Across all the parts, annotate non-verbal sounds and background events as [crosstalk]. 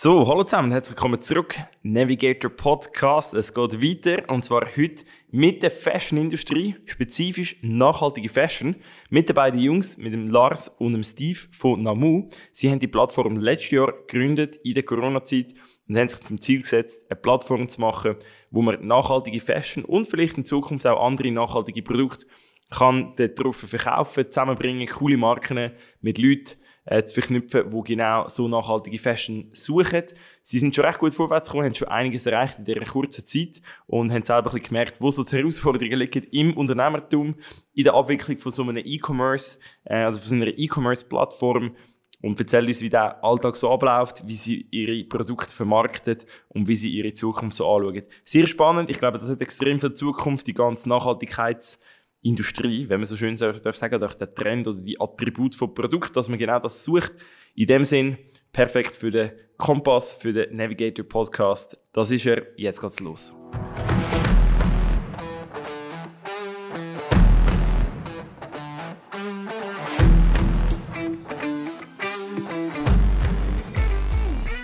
So, hallo zusammen, herzlich willkommen zurück. Navigator Podcast. Es geht weiter und zwar heute mit der Fashion-Industrie, spezifisch nachhaltige Fashion, mit den beiden Jungs, mit dem Lars und dem Steve von Namu. Sie haben die Plattform letztes Jahr gegründet in der Corona-Zeit und haben sich zum Ziel gesetzt, eine Plattform zu machen, wo man nachhaltige Fashion und vielleicht in Zukunft auch andere nachhaltige Produkte kann darauf verkaufen, zusammenbringen, coole Marken mit Leuten äh, zu verknüpfen, die genau so nachhaltige Fashion suchen. Sie sind schon recht gut vorwärts gekommen, haben schon einiges erreicht in dieser kurzen Zeit und haben selber ein bisschen gemerkt, wo so die Herausforderungen liegen im Unternehmertum, in der Abwicklung von so einem E-Commerce, äh, also von so einer E-Commerce-Plattform und erzählen uns, wie der Alltag so abläuft, wie sie ihre Produkte vermarktet und wie sie ihre Zukunft so anschauen. Sehr spannend. Ich glaube, das hat extrem viel Zukunft, die ganze Nachhaltigkeits- Industrie, wenn man so schön darf sagen darf, der Trend oder die Attribute von Produkt, dass man genau das sucht. In dem Sinn, perfekt für den Kompass, für den Navigator Podcast. Das ist er. Jetzt geht's los.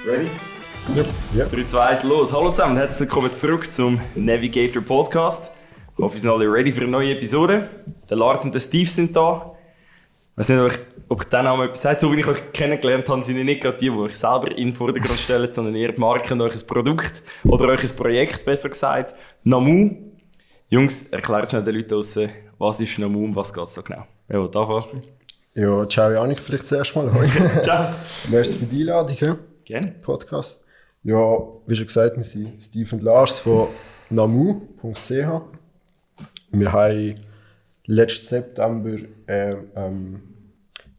Ready? Ja. ja. 3, 2, 1, los. Hallo zusammen, herzlich willkommen zurück zum Navigator Podcast. Ich hoffe, wir sind alle ready für eine neue Episode. Der Lars und der Steve sind da. Ich weiß nicht, ob ich, ob ich den Namen etwas sagt. So wie ich euch kennengelernt habe, sind nicht gerade die, die euch selber in den Vordergrund stellen, [laughs] sondern eher die Marken, euch ein Produkt oder euch ein Projekt, besser gesagt. Namu. Jungs, erklärt schnell den Leuten draussen, was ist Namu und was geht so genau. Wer will anfangen? Ja, ciao Janik, vielleicht zuerst mal. [laughs] ciao. Merci für die Einladung. Gerne. Podcast. Ja, wie schon gesagt, wir sind Steve und Lars von namu.ch. Wir haben letzten September eine ähm,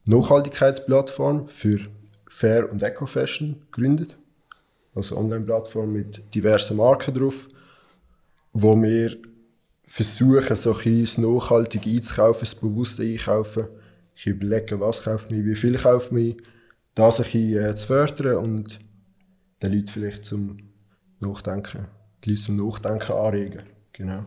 Nachhaltigkeitsplattform für Fair und Eco-Fashion gegründet. Also eine Online-Plattform mit diversen Marken drauf, wo wir versuchen, so ein das einzukaufen, das bewusste Einkaufen. Ich überlege, was kauft mich, wie viel kauft mich, das ein bisschen äh, zu fördern und den Leuten vielleicht zum Nachdenken, die Leute zum Nachdenken anregen. Genau.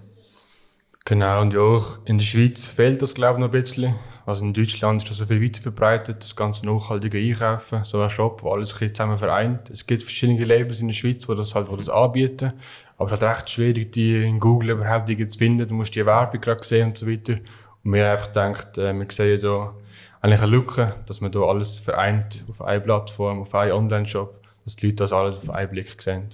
Genau, und ja, auch in der Schweiz fehlt das, glaube ich, noch ein bisschen. Also in Deutschland ist das so viel weiter verbreitet, das ganze nachhaltige Einkaufen, so ein Shop, wo alles ein zusammen vereint. Es gibt verschiedene Labels in der Schweiz, die das halt, die das anbieten. Aber es ist halt recht schwierig, die in Google überhaupt zu finden. Du musst die Werbung gerade sehen und so weiter. Und wir einfach gedacht, äh, wir sehen hier eigentlich eine Lücke, dass man hier alles vereint auf einer Plattform, auf einem Online-Shop, dass die Leute das alles auf einen Blick sehen.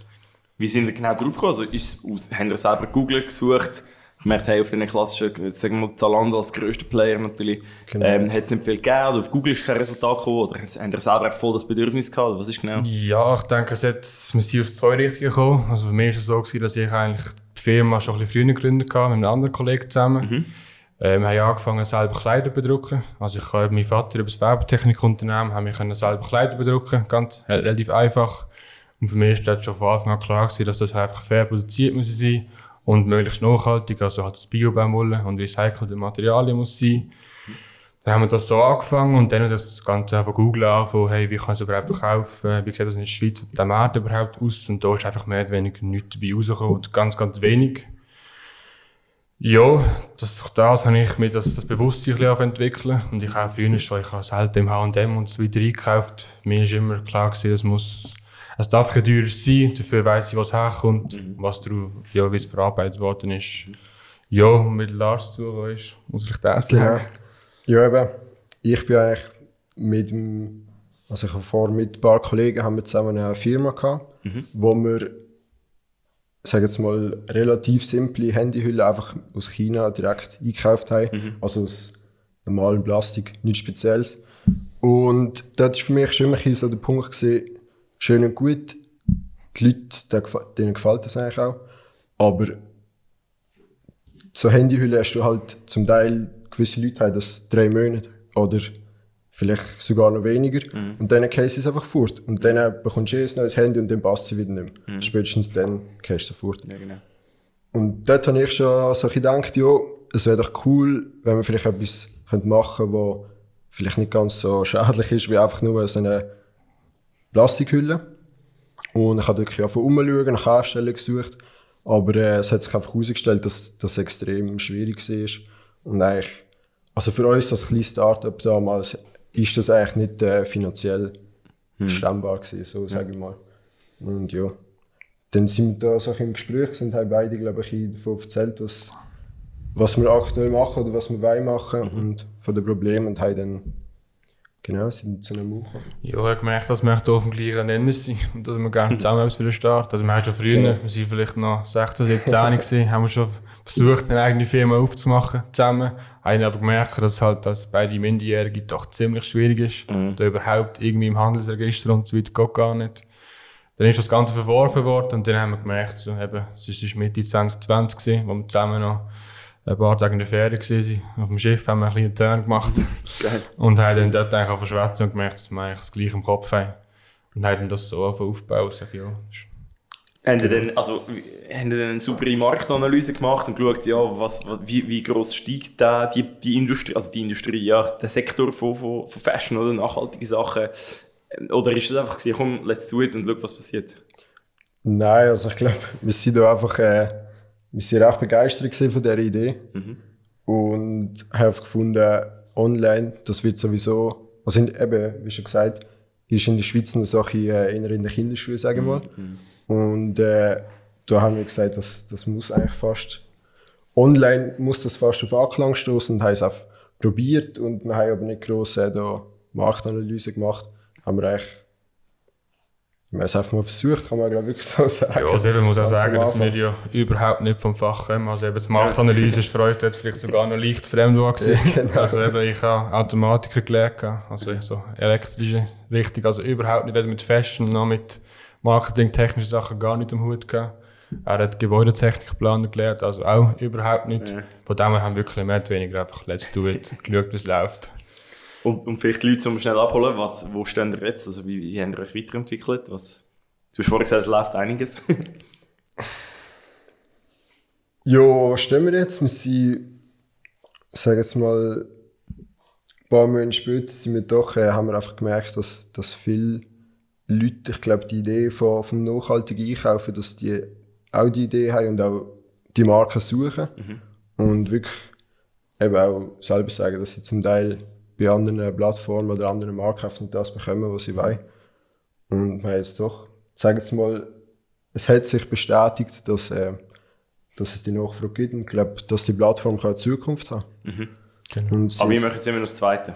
Wie sind ihr genau drauf gekommen? Also ist, haben ihr selber Google gesucht? Gemerkt haben, auf den klassischen, sagen wir Zalando als grösster Player natürlich, genau. ähm, hat es nicht viel gegeben, oder auf Google ist kein Resultat gekommen, oder haben ihr selber voll das Bedürfnis gehabt, was ist genau? Ja, ich denke, es hat, wir sind auf zwei Richtungen gekommen. Also für mich war es so, gewesen, dass ich eigentlich die Firma schon ein bisschen früher gegründet habe, mit einem anderen Kollegen zusammen. Mhm. Äh, wir haben angefangen, selber Kleider zu bedrucken. Also ich habe mein Vater über das Werbetechnikunternehmen, haben wir selber Kleider bedrucken, ganz relativ einfach. Und für mich war das schon von Anfang an klar gewesen, dass das einfach fair produziert muss sein und möglichst nachhaltig, also halt das Bio-Baumwolle und recycelte Materialien muss sein. Dann haben wir das so angefangen und dann das Ganze von Google angefangen, hey, wie kann ich es überhaupt verkaufen, wie sieht das in der Schweiz der Markt überhaupt aus und da ist einfach mehr oder weniger nichts dabei rausgekommen und ganz, ganz wenig. Ja, das, das habe ich mir das, das Bewusstsein ein und ich habe früher schon, ich habe selten im H&M und so weiter eingekauft. Mir ist immer klar gewesen, es muss es darf kein teurer sein, dafür weiss ich, was herkommt, mhm. was darauf, ja, wie es verarbeitet worden ist. Ja, mit Lars zu ist, muss ich das genau. sagen. Ja, eben. Ich bin eigentlich mit dem, also ich habe vor mit ein paar Kollegen haben wir zusammen eine Firma gehabt, mhm. wo wir, sagen jetzt mal, relativ simple Handyhüllen einfach aus China direkt eingekauft haben. Mhm. Also aus normalem Plastik, nichts Spezielles. Und das war für mich schon immer so der Punkt gewesen, schön und gut. Die Leute, denen gefällt das eigentlich auch. Aber so Handyhülle hast du halt zum Teil, gewisse Leute haben das drei Monate oder vielleicht sogar noch weniger. Mhm. Und dann gehst es einfach fort. Und dann bekommst du ein neues Handy und dann passt sie wieder nicht mehr. Mhm. Spätestens dann gehst du fort. Ja, genau. Und dort habe ich schon so gedacht, ja, es wäre doch cool, wenn wir vielleicht etwas machen könnte, was vielleicht nicht ganz so schädlich ist, wie einfach nur so eine Plastikhülle. Und ich habe wirklich von umschauen, nach Anstellungen gesucht. Aber äh, es hat sich einfach herausgestellt, dass das extrem schwierig war. Und eigentlich, also für uns als kleines Startup damals, ist das eigentlich nicht äh, finanziell stemmbar gewesen, so sage ich mal. Und ja, dann sind wir da so im Gespräch, sind haben beide, glaube ich, davon erzählt, was, was wir aktuell machen oder was wir wollen machen und von den Problemen und haben dann genau sind zu einem gekommen. Ja, ich habe gemerkt, dass wir auf dem gleichen Nenner sind [laughs] und dass wir gerne zusammen etwas für den Start. Also wir haben schon früher, Ja. wir sind vielleicht noch 16, 17 gewesen, haben wir schon versucht, eine eigene Firma aufzumachen, zusammen. Haben aber gemerkt, dass halt als beide Minderjährige doch ziemlich schwierig ist. Da überhaupt irgendwie im Handelsregister und so weiter geht gar nicht. Dann ist das Ganze verworfen worden und dann haben wir gemerkt, so, eben, es ist Mitte 2020 gewesen, wo wir zusammen noch ein paar Tage in der Ferien waren. Auf dem Schiff haben wir einen kleinen Turn gemacht. [laughs] Geil. Und haben dann dort eigentlich auf verschwätzen und gemerkt, dass wir eigentlich das Gleiche im Kopf haben. Und haben das so einfach aufgebaut. Sag, ich, ja, Haben ihr dann, also, haben ihr dann eine saubere Marktanalyse gemacht und geschaut, ja, was, wie, wie gross steigt da die, die Industrie, also die Industrie, ja, der Sektor von, von, von Fashion oder nachhaltige Sachen? Oder ist das einfach gewesen, komm, let's do it und schau, was passiert? Nein, also ich glaube, wir sind da einfach äh, wir sind recht begeistert von dieser Idee. Und haben gefunden, online, das wird sowieso, also eben, wie schon gesagt, ist in der Schweiz noch so ein bisschen, äh, eher in der Kinderschuhe, sage ich mal. Und äh, da haben wir gesagt, das, das muss eigentlich fast, online muss das fast auf Anklang stoßen und haben es auch probiert. Und wir haben aber nicht gross äh, da Marktanalyse gemacht. Haben wir eigentlich haben es einfach mal versucht, kann man glaube ich wirklich so sagen. Ja, also eben muss auch sagen, dass wir ja überhaupt nicht vom Fach kommen. Also eben die Marktanalyse ist für euch jetzt vielleicht sogar noch leicht Fremdwort gewesen. [laughs] Also eben, ich habe Automatiker gelernt, also so elektrische Richtung, also überhaupt nicht, weder mit Fashion noch mit Marketing, technischen Sachen gar nicht am Hut gehabt. Er hat Gebäudetechnikplaner gelernt, also auch überhaupt nicht. Ja. Von dem her haben wir wirklich mehr oder weniger einfach let's do it, geschaut, wie es läuft. Und, und vielleicht die Leute zum schnell abholen, was, wo stehen ihr jetzt? Also wie, wie habt ihr euch weiterentwickelt? Was, du hast vorhin gesagt, es läuft einiges. [laughs] Ja, wo stehen wir jetzt? Wir sind, sagen wir mal, ein paar Monate später sind wir doch, äh, haben wir einfach gemerkt, dass, dass viele Leute, ich glaube, die Idee von, vom nachhaltigen Einkaufen, dass die auch die Idee haben und auch die Marken suchen. Und wirklich eben auch selber sagen, dass sie zum Teil bei anderen Plattformen oder anderen Marken nicht das bekommen, was sie wollen. Und wir haben jetzt doch, sagen wir mal, es hat sich bestätigt, dass, äh, dass es die Nachfrage gibt und ich glaube, dass die Plattform kann eine Zukunft haben Genau. Und sie Aber wir machen jetzt immer noch das Zweite.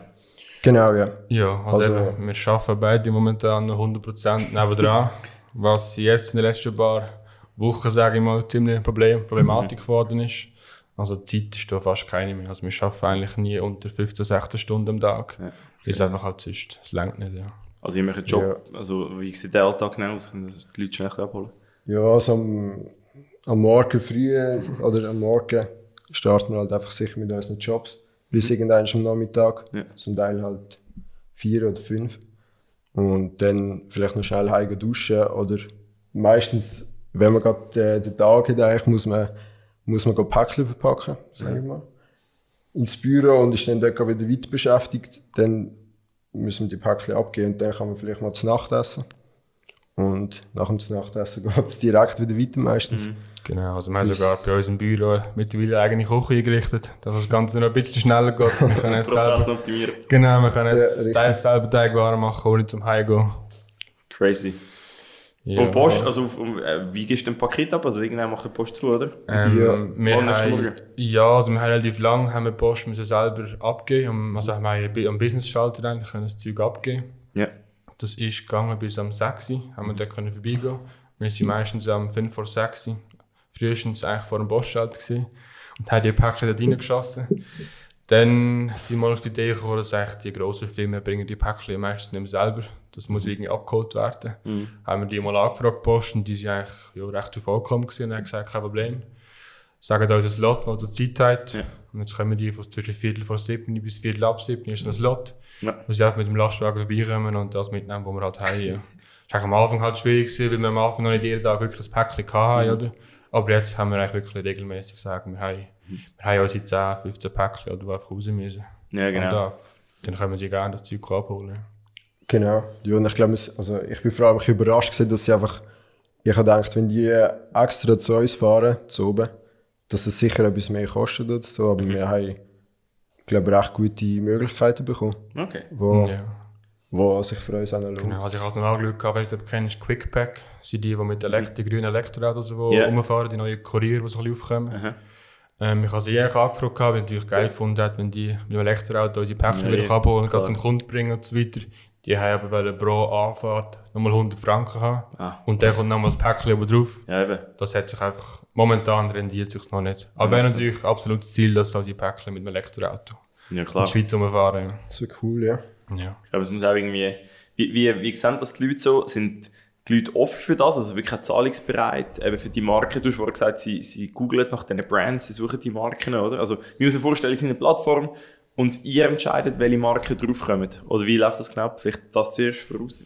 Genau, ja. Ja, also, Also- eben, wir arbeiten beide momentan noch 100% nebendran. was jetzt in den letzten paar Wochen, sage ich mal, ziemlich ein Problem, Problematik geworden ist. Also Zeit ist da fast keine mehr. Also wir arbeiten eigentlich nie unter 15, 16 Stunden am Tag. Ja. ist einfach halt sonst. Es längt nicht, ja. Also ihr macht einen Job, also wie sieht der Alltag genau aus? Können die Leute schnell abholen? Ja, also am, am Morgen früh oder am Morgen starten wir halt einfach sicher mit unseren Jobs. Bis irgendwann am Nachmittag. Ja. Zum Teil halt vier oder fünf. Und dann vielleicht noch schnell heim duschen. Oder meistens, wenn man gerade äh, den Tag hat, eigentlich, muss man, muss man gehen Päckchen verpacken, sag ich mal. Ins Büro und ist dann dort wieder weiter beschäftigt. Dann müssen wir die Päckchen abgeben und dann kann man vielleicht mal zu Nacht essen. Und nach dem Nachtessen [laughs] geht es direkt wieder weiter meistens. Genau, also wir haben sogar bei uns im Büro mittlerweile eine eigene Küche eingerichtet, dass das Ganze noch ein bisschen schneller geht. Wir [laughs] können jetzt Prozess selber, optimiert. genau, wir können jetzt Ja. Teig, selber Teigwaren machen, ohne zum Heimgehen. Crazy. Ja, und Post, also auf, äh, wie gehst du ein Paket ab? Also irgendwann macht die Post zu, oder? Ähm, Ja. wir haben, ja, also wir haben relativ lang haben wir die Post müssen selber abgeben. Also haben wir am Business-Schalter eigentlich können das Zeug abgeben. Ja. Das ist gegangen bis am 6 Uhr, haben wir dort können vorbeigehen. Wir sind meistens am 5 vor 6 Uhr, frühestens eigentlich vor dem Postschalter gewesen und haben die Päckchen dort reingeschossen. Dann sind wir auf die Idee gekommen, dass eigentlich die grossen Firmen bringen die Päckchen meistens nicht mehr selber. Das muss irgendwie abgeholt werden. Haben wir die mal angefragt, Post, und die sind eigentlich ja, recht zuvorgekommen und haben gesagt, kein Problem. Sagen uns ein Slot, das ihr Zeit hat. Ja. Und jetzt kommen die von zwischen Viertel vor 7 bis Viertel ab 7 ist ein Slot. Ja. Wo sie einfach mit dem Lastwagen vorbeikommen und das mitnehmen, wo wir halt haben. Das war am Anfang halt schwierig, gewesen, weil wir am Anfang noch nicht jeden Tag wirklich ein Päckchen hatten. Oder? Aber jetzt haben wir eigentlich wirklich regelmäßig gesagt, wir haben, wir haben unsere 10, 15 Päckchen, oder, die einfach raus müssen. Ja, genau. Tag. Dann können sie gerne das Zeug abholen. Genau. Ja, und ich glaube, also ich bin vor allem ein bisschen überrascht gewesen, dass sie einfach, ich habe gedacht, wenn die extra zu uns fahren, zu oben, dass es sicher etwas mehr kostet oder so, aber wir haben glaube recht gute Möglichkeiten bekommen, Okay. wo, Ja. wo sich für uns auch noch lohnt. Genau, also ich habe es noch angeschaut, gehabt, weißt du, kennst, Quickpack, sind die, die mit Elekt die grünen Elektroautos die Ja. rumfahren, die neuen Kurier, die so ein bisschen aufkommen. Aha. Ähm, ich habe sie eher angefragt, gehabt, weil ich natürlich geil gefunden hat, wenn die mit dem Elektroauto unsere Päckchen Ja, wieder ja, abholen und zum Kunden bringen und so weiter. Die haben aber wollen pro Anfahrt nochmal 100 Franken haben. Ah. Und dann kommt nochmal das Päckchen oben drauf. Ja, eben. Das hat sich einfach, momentan rendiert sich noch nicht. Aber wäre natürlich absolut das Ziel, dass unsere Päckchen mit dem Elektroauto Ja, in klar. die Schweiz rumfahren. Das wäre cool, ja. Ja. Ich glaube, es muss auch irgendwie. Wie, wie, wie sehen das die Leute so? Sind die Leute offen für das? Also wirklich auch zahlungsbereit? Eben für die Marken? Du hast vorhin gesagt, sie, sie googlen nach diesen Brands, sie suchen die Marken, oder? Also, wir müssen uns vorstellen, sie sind eine Plattform und ihr entscheidet, welche Marken draufkommen. Oder wie läuft das genau? Vielleicht das zuerst voraus.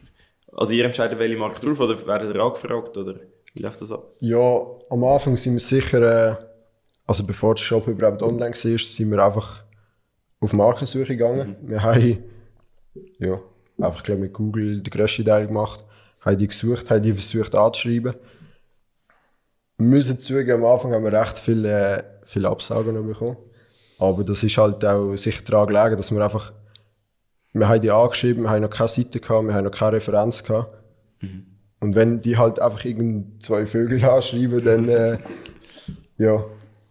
Also, ihr entscheidet, welche Marken drauf oder werdet ihr angefragt? Oder wie läuft das ab? Ja, am Anfang sind wir sicher, äh, also bevor der Shop überhaupt online war, sind wir einfach auf Markensuche gegangen. Wir haben, ja, einfach glaub, mit Google den grössten Teil gemacht, haben die gesucht, haben die versucht anzuschreiben. Wir müssen zugeben, am Anfang haben wir recht viele, äh, viele Absagen noch bekommen. Aber das ist halt auch sicher daran gelegen, dass wir einfach, wir haben die angeschrieben, wir haben noch keine Seite gehabt, wir haben noch keine Referenz gehabt. Und wenn die halt einfach irgend zwei Vögel [laughs] anschreiben, dann, äh, ja,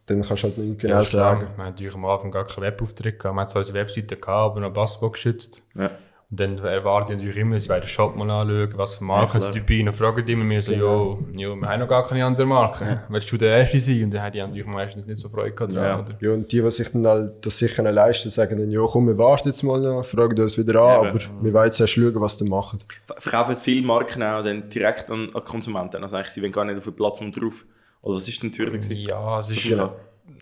dann kannst du halt nicht genau Ja, sagen. Wir haben natürlich am Anfang gar keinen Webauftritt gehabt. Wir hatten zwar eine Webseite gehabt, aber noch Passwort geschützt. Ja. Und dann erwarten die natürlich immer, sie werden den Shop mal anschauen, was für Marken Ja, dabei. Und fragen die immer mir so, jo, jo, wir haben noch gar keine anderen Marken. Willst du der Erste sein? Und dann haben die natürlich meistens nicht so Freude gehabt dran, Ja. oder? Ja, und die, die sich dann halt das sicher leisten, sagen dann, ja komm, wir warten jetzt mal noch, fragen uns wieder an, Ja, aber wir wollen jetzt erst schauen, was die machen. Ver- Verkaufen viele Marken auch dann direkt an, an Konsumenten? Also, eigentlich, sie wollen gar nicht auf der Plattform drauf. Oder was ist denn die Hürde? gewesen? Ja, es ist, Genau.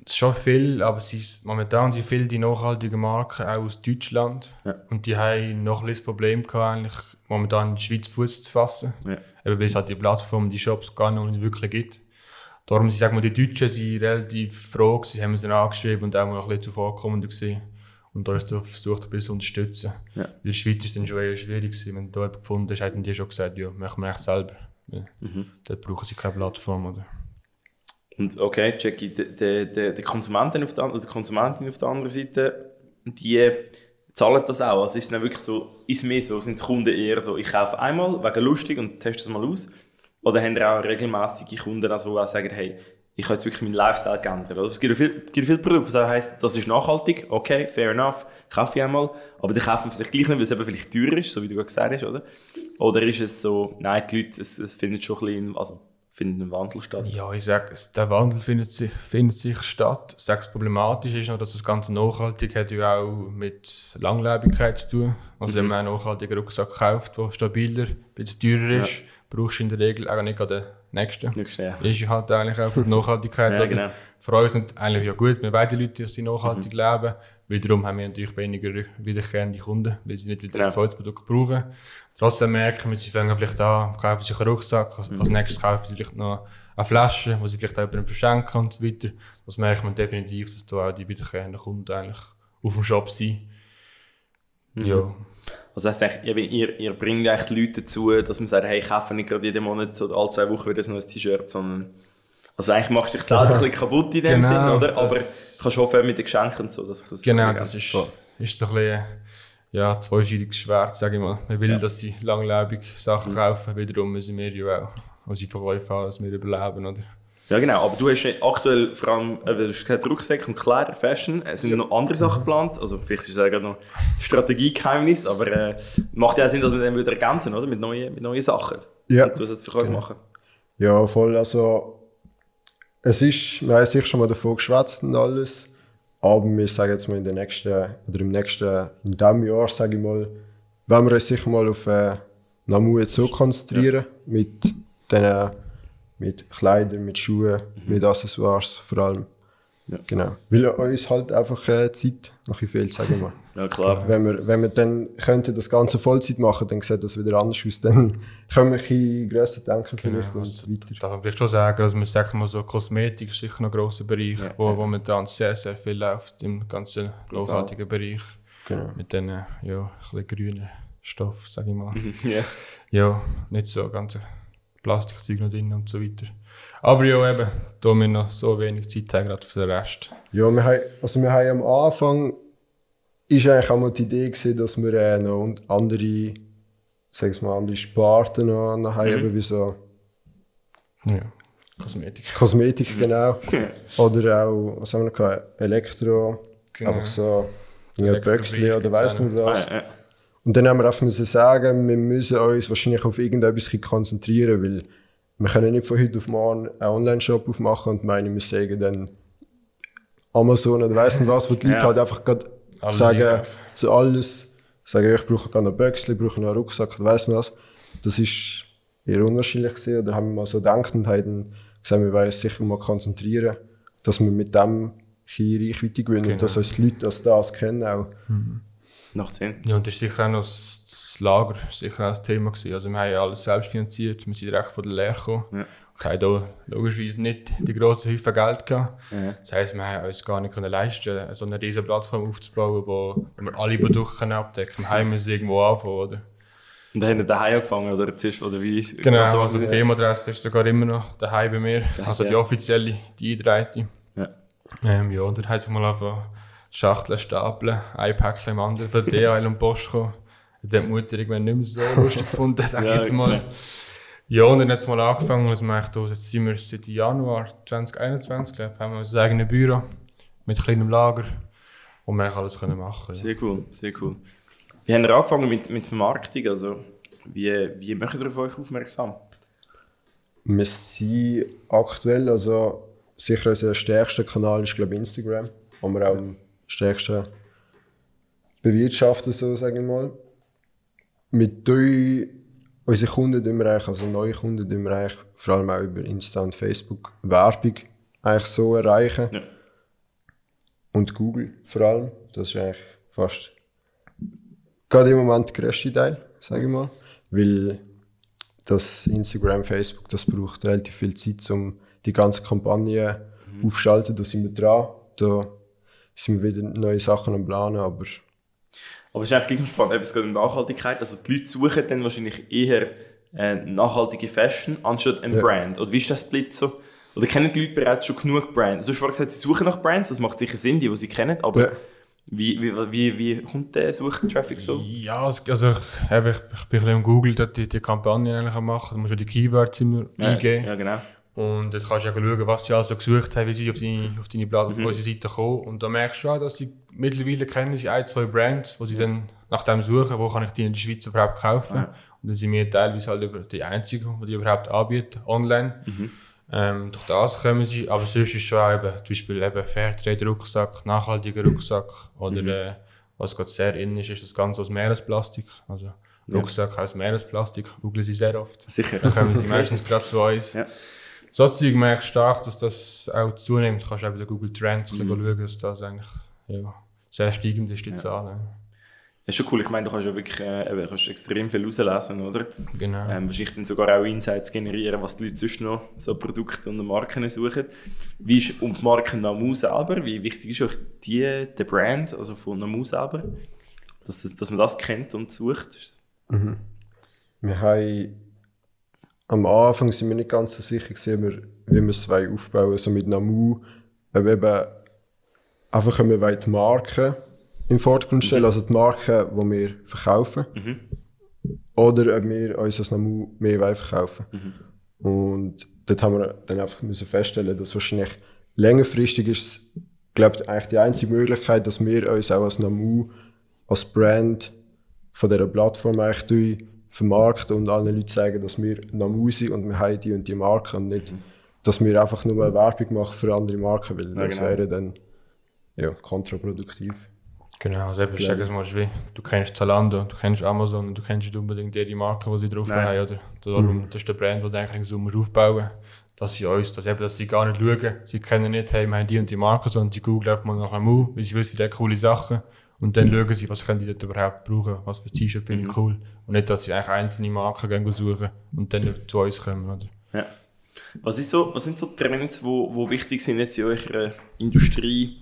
Es ist schon viel, aber ist, momentan sind viele die nachhaltigen Marken auch aus Deutschland. Ja. Und die haben noch ein bisschen das Problem gehabt, eigentlich momentan in die Schweiz Fuß zu fassen. Ja. Eben, weil es halt die Plattform, die Shops gar noch nicht wirklich gibt. Darum sind mal, die Deutschen sind relativ froh, sie haben sie angeschrieben und auch mal ein bisschen zuvorkommender gesehen. Und uns versucht ein bisschen zu unterstützen. Ja. Weil in der Schweiz ist dann schon eher schwierig gewesen. Wenn du da jemanden gefunden hast, hätten die schon gesagt, ja, machen wir echt selber. Ja. Mhm. Dort brauchen sie keine Plattform, oder? Und okay, Jackie, der, der, der, Konsumenten auf der, oder die Konsumentin auf der anderen Seite, die zahlen das auch. Also ist dann wirklich so, ist mehr so, sind die Kunden eher so, ich kaufe einmal wegen lustig und teste es mal aus? Oder haben auch regelmäßige Kunden, also, die auch sagen, hey, ich habe jetzt wirklich meinen Lifestyle geändert? Oder? Es gibt viele, gibt viele Produkte, die heißt, das ist nachhaltig, okay, fair enough, kaufe ich einmal, aber die kaufen vielleicht gleich nicht, weil es eben vielleicht teurer ist, so wie du gerade gesagt hast, oder? Oder ist es so, nein, die Leute, es, es findet schon ein bisschen, also, findet ein Wandel statt? Ja, ich sage, der Wandel findet sich, findet sich statt. Ich sage, das Problematisch ist noch, dass das Ganze nachhaltig hat ja auch mit Langlebigkeit zu tun. Also wenn man einen nachhaltigen Rucksack kauft, der stabiler, ein bisschen teurer ist, brauchst du in der Regel auch nicht den nächsten. Nicht schnell. Ist halt eigentlich auch für die Nachhaltigkeit. Ja, genau. Für uns sind eigentlich ja gut, wir die Leute, sie nachhaltig leben. Wiederum haben wir natürlich weniger wiederkehrende Kunden, weil sie nicht wieder Genau. das Produkt brauchen. Trotzdem merken wir, sie fangen vielleicht an, kaufen sich einen Rucksack, als, als nächstes kaufen sie vielleicht noch eine Flasche, die sie vielleicht auch jemandem verschenken und so weiter. Das merkt man definitiv, dass da auch die wiederkehrenden Kunden eigentlich auf dem Shop sind. Ja. Also das eigentlich, eben, ihr, ihr bringt die Leute dazu, dass man sagt, hey, ich kaufe nicht gerade jeden Monat oder alle zwei Wochen wieder ein neues T-Shirt, sondern also eigentlich machst du dich selber ein bisschen kaputt in dem Genau, Sinn, oder? Aber du kannst hoffen mit den Geschenken und so, dass ich das Genau, das ist, ist doch ein bisschen, ja, zweischneidiges Schwert, sage ich mal. Man will, dass sie langlebig Sachen kaufen, wiederum müssen wir ja auch unsere Verkäufe haben, dass wir überleben, oder? Ja genau, aber du hast ja aktuell vor allem, äh, du hast gesagt, Rucksäcke und Kleider, Fashion, es sind noch andere Sachen geplant, also vielleicht ist das ja gerade noch Strategiegeheimnis, aber äh, macht ja auch Sinn, dass wir dann wieder ergänzen, oder? Mit neuen, mit neuen Sachen. Ja. Zusatzverkäufe machen. Ja, voll. Also, es ist, wir haben sicher schon mal davon geschwätzt und alles. Aber wir sagen jetzt mal in den nächsten, oder im nächsten, in diesem Jahr, sage ich mal, wollen wir uns sicher mal auf äh, Namu jetzt so konzentrieren. Mit den, mit Kleidern, mit Schuhen, mit Accessoires vor allem. Ja. Genau. Weil uns halt einfach äh, Zeit noch ein fehlt, sage ich mal. [laughs] Ja klar. Wenn wir, wenn wir dann könnten das Ganze Vollzeit machen, dann sieht das wieder anders aus. Dann [laughs] können wir ein bisschen grösser denken vielleicht und also, weiter. Darf man vielleicht schon sagen, also man sagt mal so, Kosmetik ist sicher noch ein grosser Bereich, wo momentan sehr, sehr viel läuft im ganzen nachhaltigen Bereich. Genau. Mit diesen, ja, ein bisschen grünen Stoff, sage ich mal. [laughs] Ja. ja, nicht so ganze Plastikzeug noch drin und so weiter. Aber ja, eben, da wir noch so wenig Zeit haben, gerade für den Rest. Ja, wir haben, also wir haben am Anfang ist eigentlich auch mal die Idee gewesen, dass wir äh, noch andere, sag mal, andere Sparten noch, noch haben, eben wie so Ja. Kosmetik. Kosmetik, genau. [laughs] Oder auch, was haben wir noch gehabt? Elektro, Genau. einfach so, ja, Elektrobrief Böxli oder weiss nicht was. Ah, ja. Und dann haben wir einfach müssen sagen, wir müssen uns wahrscheinlich auf irgendetwas ein konzentrieren, weil wir können nicht von heute auf morgen einen Online-Shop aufmachen und meinen, wir sagen dann Amazon oder weiss nicht was, wo die Leute Ja. halt einfach gerade Alles sagen einkaufen. zu alles, sagen, ich brauche gerade noch Böxli, ich brauche noch einen Rucksack oder weiss nicht was. Das ist eher unterschiedlich gewesen, oder haben wir mal so gedacht und haben dann gesagt, wir wollen uns sicher mal konzentrieren, dass wir mit dem ein bisschen Reichweite gewinnen Genau. und dass uns die Leute als das kennen auch. Macht Sinn. Ja, und das ist sicher auch noch das das Lager sicher auch das Thema gewesen. Also wir haben ja alles selbst finanziert, wir sind direkt von der Lehre gekommen. Ja. Und haben da logischerweise nicht die grossen Häufen Geld gehabt. Ja. Das heisst, wir haben uns gar nicht können leisten so eine riesige Plattform aufzubauen, wo, wir alle Produkte abdecken können. Wir haben müssen irgendwo anfangen, oder? Und dann haben wir daheim angefangen, oder? Zuerst, oder wie? Genau, Also, also die Firmenadresse ist sogar immer noch daheim bei mir. Also die offizielle, die eingetragene. Ja. Ähm, ja, und dann hat sich mal die Schachteln stapeln, ein Päckchen im anderen von DHL und Post kommen. Hat die Mutter irgendwann nicht mehr so [laughs] lustig gefunden, sag ich Ja, jetzt mal. Ja, und dann hat es mal angefangen, dass wir eigentlich da, jetzt sind wir seit Januar 2021, glaube ich, haben wir unser eigenes Büro mit kleinem Lager, wo wir eigentlich alles können machen. Ja. Sehr cool, sehr cool. Wie haben wir angefangen mit, mit Vermarktung? Also, wie, wie macht ihr auf euch aufmerksam? Wir sind aktuell, also sicher unser stärkster Kanal ist glaube ich Instagram, wo wir auch am stärksten bewirtschaften, so sagen wir mal. Mit drei, unsere Kunden tun wir eigentlich, also neue Kunden tun wir eigentlich vor allem auch über Insta und Facebook Werbung eigentlich so erreichen. Ja. Und Google vor allem, das ist eigentlich fast gerade im Moment der grösste Teil, sage ich mal. Weil das Instagram, Facebook, das braucht relativ viel Zeit, um die ganze Kampagne aufzuschalten. Da sind wir dran. Da sind wir wieder neue Sachen am Planen, aber Aber es ist eigentlich gleich spannend, eben, es geht um Nachhaltigkeit. Also die Leute suchen dann wahrscheinlich eher äh, nachhaltige Fashion anstatt ein Ja. Brand. Oder wie ist das Split so? Oder kennen die Leute bereits schon genug Brands? Du hast vorhin gesagt, sie suchen nach Brands, das macht sicher Sinn, die, die sie kennen, aber Ja. wie, wie, wie, wie kommt der Suchtraffic so? Ja, also ich, ich, ich bin ein bisschen am Google, dort die, die Kampagne eigentlich am machen. Du musst ja die Keywords immer eingeben. Ja, genau. Und jetzt kannst du ja schauen, was sie also gesucht haben, wie sie auf deine, auf deine Platte, Mhm. auf unsere Seite kommen. Und da merkst du auch, dass sie mittlerweile kennen sie ein, zwei Brands, wo sie dann nach dem suchen, wo kann ich die in der Schweiz überhaupt kaufen. Und dann sind wir teilweise halt über die einzigen, die die überhaupt anbieten, online. Mhm. Ähm, durch das kommen sie, aber sonst ist schon auch eben, zum Beispiel eben Fairtrade-Rucksack, nachhaltiger Rucksack oder Mhm. äh, was gerade sehr in ist, ist das Ganze aus Meeresplastik. Also Rucksack aus Meeresplastik, googeln sie sehr oft. Sicher. Dann kommen sie [laughs] meistens gerade zu uns. Ja. So Zeug merke ich stark, dass das auch zunimmt. Du kannst auch bei den Google Trends Mhm. mhm. schauen, dass das eigentlich ja, sehr steigend ist, die Zahlen. Das ist schon cool. Ich meine, du kannst ja wirklich äh, kannst extrem viel rauslesen, oder? Genau. Ähm, wahrscheinlich dann sogar auch Insights generieren, was die Leute sonst noch so Produkte und Marken suchen. Wie ist um die Marke Namu selber? Wie wichtig ist euch die, der Brand, also von Namu selber? Dass, das- dass man das kennt und sucht? wir haben am Anfang sind wir nicht ganz so sicher gewesen, wie wir- wie wir es aufbauen so mit Namu. Ob wir eben einfach wir wollen die Marke im Vordergrund stellen, also die Marke, die wir verkaufen. Oder ob wir uns als Namu mehr verkaufen Und dort haben wir dann einfach müssen feststellen, dass wahrscheinlich längerfristig ist, glaube ich, eigentlich die einzige Möglichkeit, dass wir uns auch als Namu, als Brand von dieser Plattform eigentlich vermarkten und allen Leuten sagen, dass wir Namu sind und wir haben die und die Marke und nicht, dass wir einfach nur eine Werbung machen für andere Marken, weil Ja, das genau. wäre dann ja, kontraproduktiv. Genau, also eben, ich sage es mal, du kennst Zalando, du kennst Amazon und du kennst nicht unbedingt jede Marke, die sie drauf Nein. haben. Oder? Darum, Das ist der Brand, den du eigentlich so aufbauen dass sie uns, dass, eben, dass sie gar nicht schauen, sie kennen nicht, hey, wir haben die und die Marke, sondern sie googeln einfach mal nach einem Mu, weil sie wissen, die coole Sachen und dann schauen sie, was können die dort überhaupt brauchen, was für T-Shirt finde ich cool. Und nicht, dass sie eigentlich einzelne Marken gehen suchen und dann zu uns kommen. Oder? Ja. Was, ist so, was sind so Trends, die wo, wo wichtig sind jetzt in eurer Industrie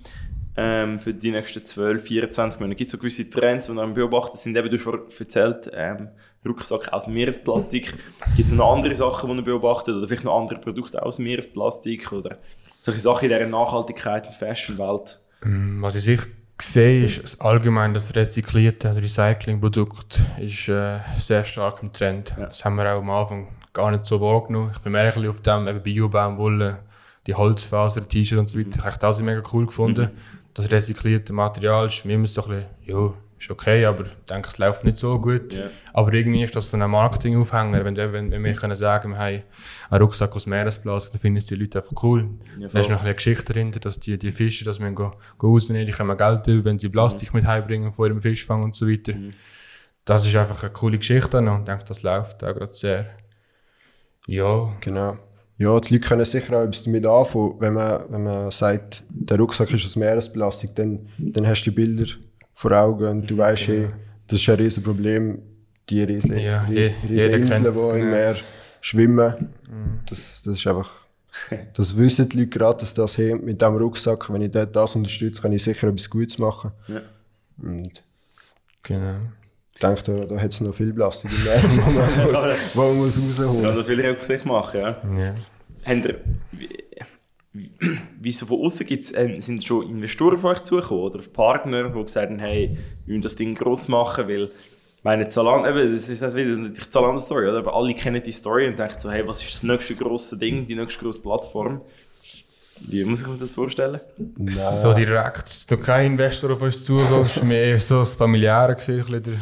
ähm, für die nächsten 12, 24 Monate? Gibt es so gewisse Trends, die man beobachtet sind? Eben, du hast vorhin erzählt, ähm, Rucksack aus Meeresplastik. [laughs] Gibt es noch andere Sachen, die man beobachtet? Oder vielleicht noch andere Produkte aus Meeresplastik? Oder solche Sachen in dieser Nachhaltigkeit und Fashion-Welt? Ähm, Was ich sicher sehe, ist allgemein das rezyklierte Recyclingprodukt ist äh, sehr stark im Trend. Ja. Das haben wir auch am Anfang gar nicht so wahrgenommen. Ich bin mehr ein bisschen auf dem eben Bio-Baumwolle, die Holzfaser, T-Shirt und so weiter. Ich habe das mega cool gefunden. Das rezyklierte Material ist mir immer so ein bisschen, ja, ist okay, aber ich denke, es läuft nicht so gut. Ja. Aber irgendwie ist das so ein Marketingaufhänger. Wenn, wenn, wenn wir können sagen, wir haben einen Rucksack aus Meeresblas, dann finden es die Leute einfach cool. Ja, da ist noch eine Geschichte dahinter, dass die, die Fische, dass wir go, go rausnehmen, die können Geld über, wenn sie Plastik mit heimbringen vor ihrem Fischfang und so weiter. Das ist einfach eine coole Geschichte und ich denke, das läuft auch gerade sehr. Ja, Genau. Ja, die Leute können sicher auch etwas damit anfangen. Wenn man, wenn man sagt, der Rucksack ist aus Meeresbelastung, dann, dann hast du die Bilder vor Augen und du weißt, hey, das ist ein riesen Problem. Die riesen, Ja, riesen, Inseln, die im. Meer schwimmen, das, das ist einfach... Das wissen die Leute gerade, dass das hey, mit diesem Rucksack, wenn ich dort das unterstütze, kann ich sicher etwas Gutes machen. Ja. Und genau. ich denke, da, da hat es noch viel Plastik im Meer, [laughs] wo man muss, wo man muss rausholen Kann da viel auf sich machen, ja. Ja. Habt ihr, wie, wie, wie so von außen gibt's, äh, sind schon Investoren auf euch zugekommen oder auf Partner, die gesagt haben, hey, wir müssen das Ding gross machen, weil ich meine, Zalando, eben, das ist das wieder die Zalando-Story, oder? Aber alle kennen die Story und denken so, hey, was ist das nächste grosse Ding, die nächste grosse Plattform? Wie muss ich mir das vorstellen? Nein. So direkt ist da kein Investor auf uns zugekommen. Es war mir eher so das Familiäre, gewesen, ein bisschen der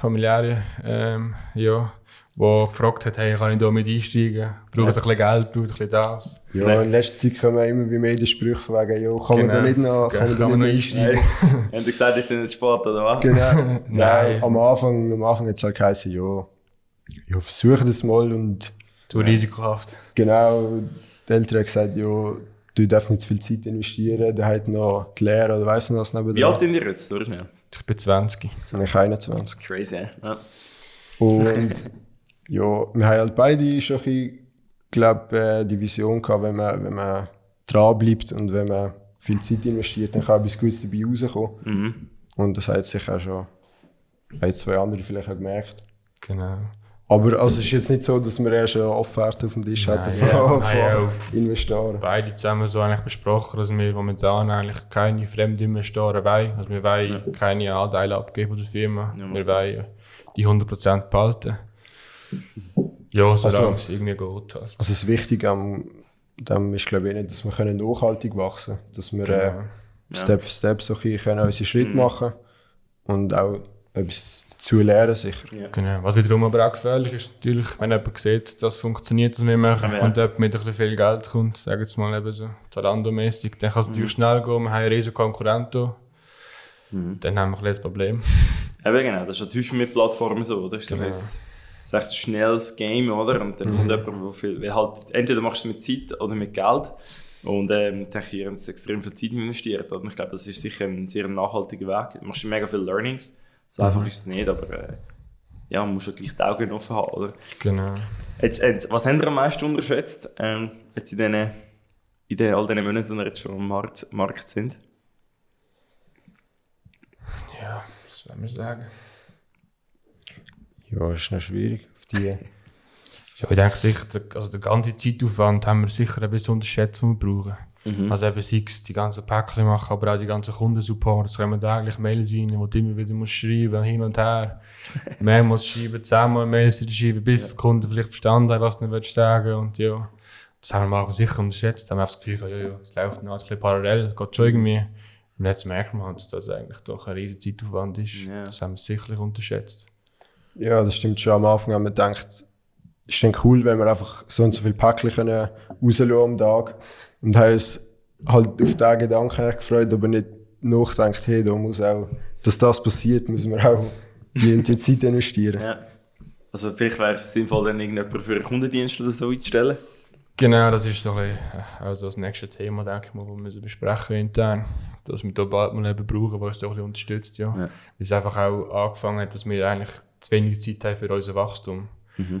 familiäre, ähm, ja, wo gefragt hat, hey, kann ich da mit einsteigen? Braucht ein bisschen Geld, braucht ein bisschen das. Ja, Nein. in letzter Zeit kommen immer wie mehr die Sprüche von wegen, ja, kann man da Genau. nicht noch, Kann kann man noch nicht noch einsteigen? [laughs] [laughs] Haben die gesagt, jetzt sind jetzt spät, oder was? Genau. [laughs] Nein. Nein. Am Anfang, am Anfang hat es halt geheißen, ja, ja, versuch das mal und Zu risikohaft. genau, die Eltern haben gesagt, ja, du darfst nicht zu viel Zeit investieren, der hat noch die Lehre oder weiss noch was neben Wie alt sind ihr jetzt, oder? Ja. Ich bin 20. Dann bin ich 21. Crazy, ja. ja. Und ja, wir haben halt beide schon ein bisschen, glaub, äh, die Vision gehabt, wenn man, wenn man dran bleibt und wenn man viel Zeit investiert, dann kann etwas Gutes dabei rauskommen. Mhm. Und das hat sich auch schon ein, zwei andere vielleicht auch gemerkt. Genau. Aber also, es ist jetzt nicht so, dass wir erst eine Offerte auf dem Tisch hatten Nein, ja, von, nein, ja, von auf- Investoren. Beide zusammen so eigentlich besprochen, dass wir momentan eigentlich keine Fremdinvestoren wollen. Also wir wollen keine Anteile abgeben von der Firma. Ja, wir wollen die 100% behalten. Ja, solange Also- es irgendwie geht. Also. Also das Wichtige am dem ist glaube ich nicht, dass wir können nachhaltig wachsen können. Dass wir Genau. äh, Step für Step so ein können unsere Schritte Mhm. machen und auch etwas dazu lernen sicher. Genau. Was wiederum aber auch gefährlich ist, natürlich, wenn jemand sieht, dass funktioniert, was wir machen, Ja. und jemand mit ein bisschen viel Geld kommt, sagen wir jetzt mal eben so Zalando-mäßig, dann kann es Mhm. schnell gehen, wir haben einen riesen Konkurrent da. Dann haben wir ein bisschen das Problem. Eben genau, das ist natürlich mit Plattformen so, oder? Das ist so Genau. das ist echt ein schnelles Game, oder? Und dann kommt jemand, der viel, weil halt, entweder machst du es mit Zeit oder mit Geld. Und ähm, dann hier haben sie extrem viel Zeit investiert. Und ich glaube, das ist sicher ein sehr nachhaltiger Weg. Du machst mega viele Learnings. So einfach ist es nicht, aber äh, ja, man muss ja gleich die Augen offen haben, oder? Genau. Jetzt, jetzt, was haben ihr am meisten unterschätzt, ähm, jetzt in, den, in den, all diesen Monaten, die ihr jetzt schon am Markt, Markt sind? Ja, was soll man sagen? Ja, ist noch schwierig. Auf die, [laughs] Ja, ich denke sicher, der, also der ganze Zeitaufwand haben wir sicher ein bisschen unterschätzt, den wir brauchen. Also eben sei es die ganzen Päckchen machen, aber auch die ganzen Kundensupport. Es kommen täglich Mails rein, wo du immer wieder musst schreiben hin und her. [laughs] Mehrmals schreiben, zehnmal Mails schreiben, bis die Kunden vielleicht verstanden haben, was du nicht willst sagen und ja. Das haben wir mal sicher unterschätzt. Da haben wir das Gefühl, ja, ja, es läuft noch ein bisschen parallel, geht schon irgendwie. Und jetzt merkt man, dass das eigentlich doch ein riesiger Zeitaufwand ist. Ja. Das haben wir sicherlich unterschätzt. Ja, das stimmt schon. Am Anfang haben wir gedacht, ist dann cool, wenn wir einfach so und so viele Päckchen können am Tag. Und haben uns halt auf den Gedanken echt gefreut, aber nicht nachgedacht, hey, da muss auch, dass das passiert, müssen wir auch die, die Zeit investieren. Ja. Also vielleicht wäre es sinnvoll, dann irgendjemand für einen Kundendienst oder so einzustellen. Genau, das ist so ein äh, also das nächste Thema, denke ich mal, das wir müssen besprechen intern. Dass wir da bald mal jemanden brauchen, der uns da ein bisschen unterstützt. Ja. Ja. Weil es einfach auch angefangen hat, dass wir eigentlich zu wenig Zeit haben für unser Wachstum.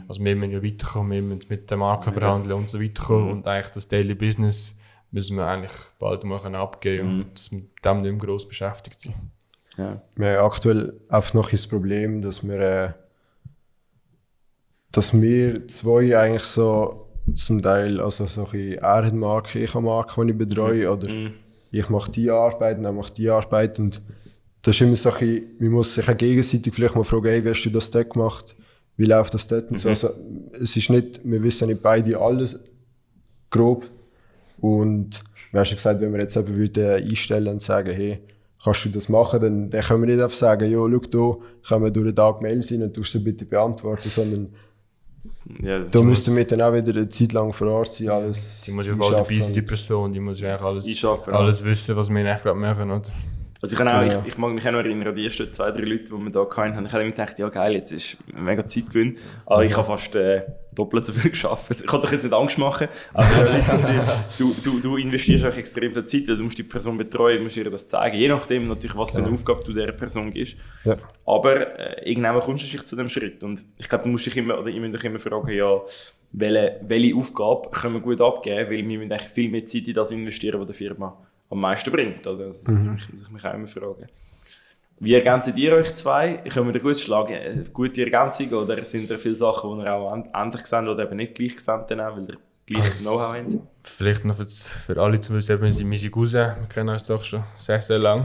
Also wir müssen ja weiterkommen, wir müssen mit den Marken verhandeln und so weiterkommen. Und eigentlich das Daily Business müssen wir eigentlich bald mal abgeben und dass wir mit dem nicht mehr gross beschäftigt sind. Ja. Wir haben aktuell einfach noch das Problem, dass wir, äh, dass wir zwei eigentlich so zum Teil, also so ein er hat Marke, ich habe Marke, die ich betreue, oder ich mache die Arbeit und er macht die Arbeit und das ist immer so ein bisschen, man muss sich auch gegenseitig vielleicht mal fragen, hey, wie hast du das dort gemacht? Wie läuft das dort? Und so. Also, es ist nicht, wir wissen nicht beide alles grob. Und du hast ja gesagt, wenn wir jetzt jemanden würden einstellen und sagen, hey, kannst du das machen, dann, dann können wir nicht einfach sagen, ja, schau da, können wir durch den Tag Mails rein und du sie bitte beantworten, sondern Ja, da müssten wir dann auch wieder eine Zeit lang vor Ort sein, alles Die muss ja voll dabei sein, die Person, die muss ja eigentlich alles, alles wissen, was wir eigentlich gerade machen. Oder? Also ich, kann auch, Ja. ich, ich mag mich auch noch erinnern an die ersten zwei, drei Leute, die wir da hatten. Ich habe immer gedacht, ja geil, jetzt ist mega Zeitgewinn. Aber ich habe fast äh, doppelt so viel [laughs] geschafft. Ich kann doch jetzt nicht Angst machen. Aber du, du, du investierst auch extrem viel Zeit, weil du musst die Person betreuen, du musst ihr das zeigen. Je nachdem natürlich, was für eine Aufgabe du dieser Person gibst. Ja. Aber äh, irgendwann kommst du dich zu dem Schritt. Und ich glaube, du musst dich immer, oder ich muss dich immer fragen, ja, welche, welche Aufgabe können wir gut abgeben, weil wir müssen eigentlich viel mehr Zeit in das investieren, was der Firma am meisten bringt. Oder? Das muss ich mich auch immer fragen. Wie ergänzt ihr euch zwei? Können wir da gut schlagen? Eine gute Ergänzung oder sind da viele Sachen, die ihr auch ähnlich seht oder eben nicht gleich seht, weil ihr gleiches Know-how habt? Vielleicht noch für, für alle zu wissen, wir sind meine Cousin, wir kennen uns doch schon sehr, sehr lang.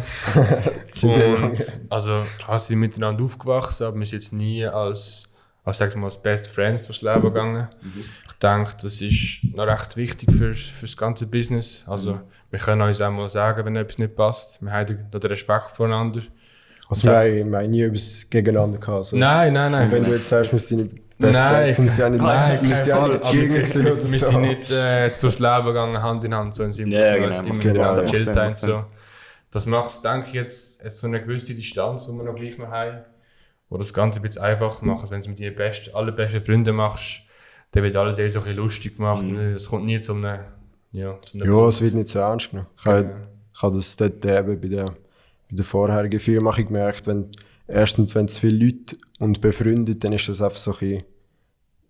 [laughs] Und, also klar sind wir miteinander aufgewachsen, aber wir sind jetzt nie als, als, sag ich mal, als Best Friends durchs Leben gegangen. Ich denke, das ist noch recht wichtig für, für das ganze Business. Also wir können uns auch mal sagen, wenn etwas nicht passt. Wir haben den den Respekt voneinander. Also wir haben, wir nie etwas gegeneinander gehabt. Also, Nein, nein, nein. Wenn du jetzt sagst, wir sind nicht Best Nein, Friends, wir sind ja nicht, Nein, wir kein sind ja nicht wir Gegner gewesen wir, wir oder sind so. nicht äh, jetzt durchs Leben gegangen, Hand in Hand, sondern sind Ja, so genau, immer so macht Sinn. So. Das macht es, denke ich, jetzt, jetzt so eine gewisse Distanz, die wir noch gleich noch haben, wo das Ganze ein bisschen einfach macht. Also wenn du es mit deinen besten, allerbesten Freunden machst, dann wird alles eher so ein bisschen lustig gemacht. Mhm. und Es kommt nie zu einem, ja, zu einem Ja, es wird nicht so ernst genommen. Ich habe, Ja. ich habe das dort eben bei der, bei der vorherigen Firma gemerkt, wenn, erstens, wenn es viele Leute und befreundet, dann ist das einfach so ein bisschen,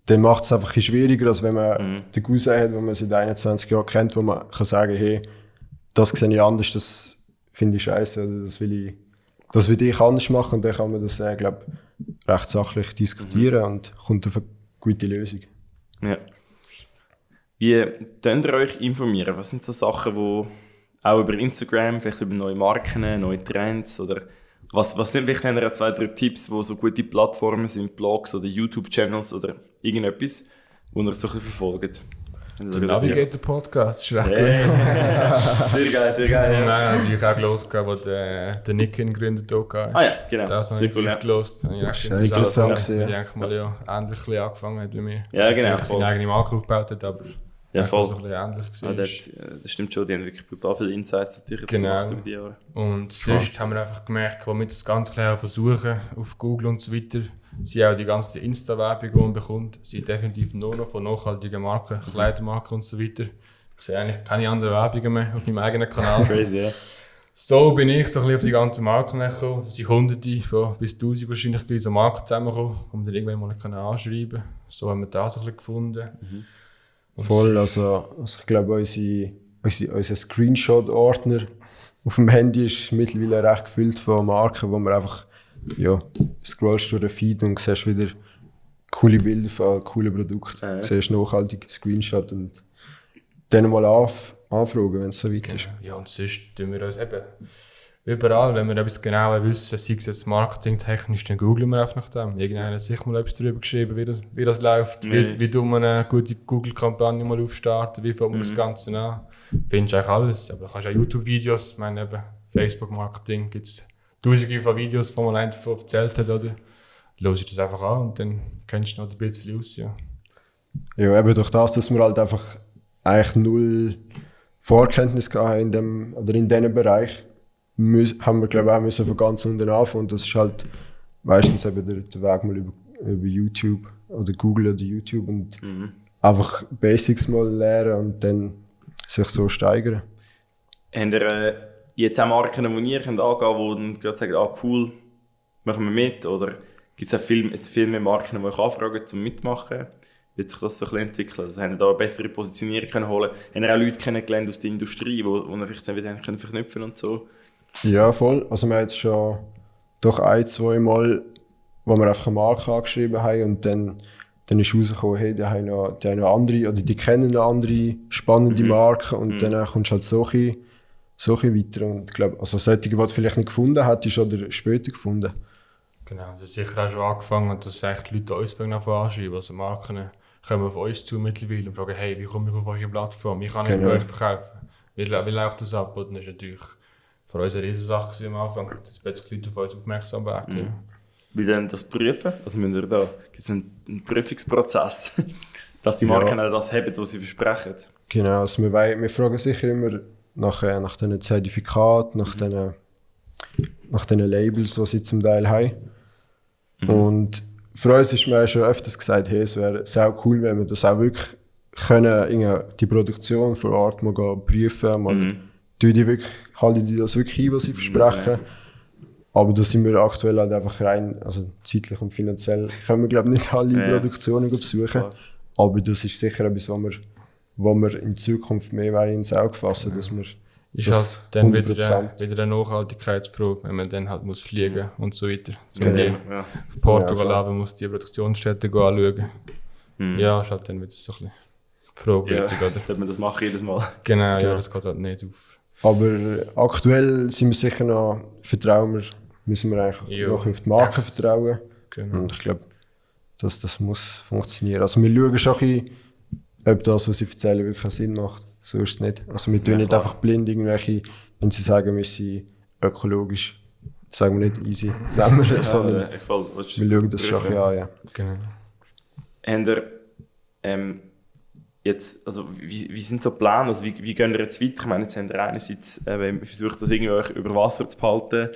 dann macht es einfach ein bisschen schwieriger, als wenn man den Cousin hat, den man seit 21 Jahren kennt, wo man kann sagen, hey, das sehe ich anders, das finde ich scheiße, oder das will ich, das will ich anders machen, und dann kann man das, äh, glaube recht sachlich diskutieren und kommt auf eine gute Lösung. Ja. Wie könnt ihr euch informieren? Was sind so Sachen, wo auch über Instagram, vielleicht über neue Marken, neue Trends oder was, was sind vielleicht haben ihr auch zwei, drei Tipps, wo so gute Plattformen sind, Blogs oder YouTube-Channels oder irgendetwas, wo ihr so ein bisschen verfolgt? Der Navigator Podcast ist recht Hey. gut. [laughs] sehr geil, sehr geil. Ja. Nein, also ich habe auch gelesen, wo der, der Nick gegründet hat. Ah ja, genau. Das habe ich ja. gelesen. Das habe ich recht Ja, interessant gewesen, Ich ja. denke mal, ja, ähnlich ein angefangen hat wie mir. Ja, genau, voll. seine eigene Marke aufgebaut hat, aber Ja, voll. so ein bisschen ähnlich Ah, gewesen. das, das stimmt schon, die haben wirklich brutal viele Insights natürlich jetzt Genau. gemacht über die Jahre. Und sonst haben wir einfach gemerkt, als wir das ganz klar versuchen, auf Google und so weiter, sie auch die ganze Insta-Werbung, bekommt, sind definitiv nur noch von nachhaltigen Marken, Kleidermarken und so weiter. Ich sehe eigentlich keine anderen Werbungen mehr auf meinem eigenen Kanal. Crazy, ja. So bin ich so ein bisschen auf die ganzen Marken gekommen. Es sind hunderte von bis tausend wahrscheinlich gewesen, so Marken zusammengekommen, wir dann irgendwann mal können anschreiben. So haben wir das so ein bisschen gefunden. Und Voll, also, also ich glaube, unsere, unsere, unser Screenshot-Ordner auf dem Handy ist mittlerweile recht gefüllt von Marken, wo man einfach, ja, scrollst durch den Feed und siehst wieder coole Bilder von coolen Produkten. Ja. Siehst nachhaltig Screenshot und dann mal anf anfragen, wenn es so weit ist. Ja, und sonst tun wir uns eben überall, wenn wir etwas genauer wissen, sei es jetzt marketingtechnisch, dann googeln wir einfach nach dem. Irgendeiner hat sich mal etwas darüber geschrieben, wie das, wie das läuft, Nee. wie, wie tut man eine gute Google-Kampagne mal aufstarten, wie fängt man das Ganze an. Findest du eigentlich alles, aber du kannst auch YouTube-Videos, ich meine eben Facebook-Marketing, gibt es tausende von Videos, die man davon erzählt hat, oder? Los ich das einfach an und dann kennst du noch ein bisschen aus, ja. Ja, eben durch das, dass wir halt einfach eigentlich null Vorkenntnis gehabt haben in dem, oder in diesem Bereich, haben wir, glaube ich, auch müssen von ganz unten anfangen. Und das ist halt meistens eben der, der Weg mal über, über YouTube oder Google oder YouTube und einfach Basics mal lernen und dann sich so steigern. Habt ihr äh, jetzt auch Marken, die ihr könnt angehen könnt, die dann gerade sagen, ah cool, machen wir mit? Oder gibt es auch viel, jetzt viel mehr Marken, die euch anfragen, zum Mitmachen? Wird sich das so ein bisschen entwickeln? Also, habt ihr da eine bessere Positionierung können holen Habt ihr auch Leute kennengelernt aus der Industrie, wo ihr vielleicht dann wieder können verknüpfen und so? Ja, voll. Also wir haben jetzt schon doch ein, zwei Mal, wo wir einfach eine Marke angeschrieben haben und dann, dann ist rausgekommen, hey, die haben noch, die haben noch andere, oder die kennen noch andere spannende Marken und dann äh, kommst du halt so ein bisschen so ein weiter. Und ich glaube, also solche, die du vielleicht nicht gefunden hättest oder später gefunden. Genau, das ist sicher auch schon angefangen, dass eigentlich die Leute uns anschreiben. Also Marken kommen auf uns zu mittlerweile und fragen, hey, wie komme ich auf eure Plattform? Wie kann ich genau. bei euch verkaufen? Wie, wie läuft das ab? Und das ist natürlich für uns eine Riesensache am Anfang, dass plötzlich Leute auf uns aufmerksam werden. Mhm. Wie denn das prüfen? Also müssen wir da, gibt es einen, einen Prüfungsprozess, [laughs] dass die Marken ja. auch das haben, was sie versprechen? Genau, also wir, wir fragen sicher immer nach, äh, nach diesen Zertifikaten, nach mhm. diesen nach den Labels, die sie zum Teil haben. Mhm. Und für uns ist mir schon öfters gesagt, hey, es wäre sehr cool, wenn wir das auch wirklich können, die Produktion vor Ort mal prüfen, mal mhm. die wirklich, halten die das wirklich ein, was sie versprechen. Mhm. Aber da sind wir aktuell halt einfach rein, also zeitlich und finanziell können wir glaube nicht alle ja. Produktionen besuchen. Aber das ist sicher etwas, was wir, wo wir in Zukunft mehr ins Auge fassen, dass wir ist halt dann wieder, wieder eine Nachhaltigkeitsfrage, wenn man dann halt muss fliegen und so weiter. So genau. ja. Auf Portugal ja, muss die Produktionsstätte anschauen. Hm. Ja, ist halt dann wieder so ein bisschen fragwürdig. Ja, sollte man das machen jedes Mal? Genau, genau, ja, das geht halt nicht auf. Aber aktuell sind wir sicher noch, vertrauen wir, müssen wir eigentlich jo. noch auf die Marke vertrauen. Genau. Und ich glaube, dass das muss funktionieren. Also wir schauen schon ein bisschen, ob das, was sie erzählen, wirklich Sinn macht. So ist es nicht. Also wir tun ja, nicht einfach blind irgendwelche, wenn sie sagen, wir sind ökologisch, sagen wir nicht easy, [laughs] nehmen wir, sondern ja, voll, wir schauen das schon an, ja. Genau. Habt ihr, ähm, jetzt, also wie, wie sind so die Pläne, also wie, wie gehen wir jetzt weiter? Ich meine, jetzt haben wir einerseits äh, versucht, das irgendwie über Wasser zu behalten,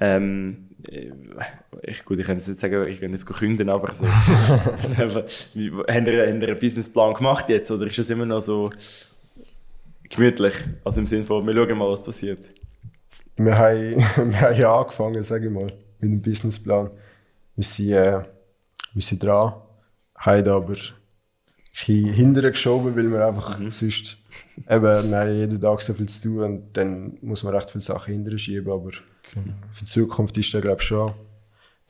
ähm, äh, ich, gut, ich kann jetzt sagen, ich kann jetzt künden, aber so. [laughs] haben, ihr, einen Businessplan gemacht jetzt oder ist das immer noch so gemütlich. Also im Sinne von, wir schauen mal, was passiert. Wir haben, [laughs] wir haben ja angefangen, sage ich mal, mit dem Businessplan. Wir sind, äh, wir sind dran, haben aber bisschen hinterher geschoben, weil wir einfach mhm. sonst, eben, wir haben jeden Tag so viel zu tun und dann muss man recht viele Sachen hinterher schieben, aber genau. für die Zukunft ist da glaube ich schon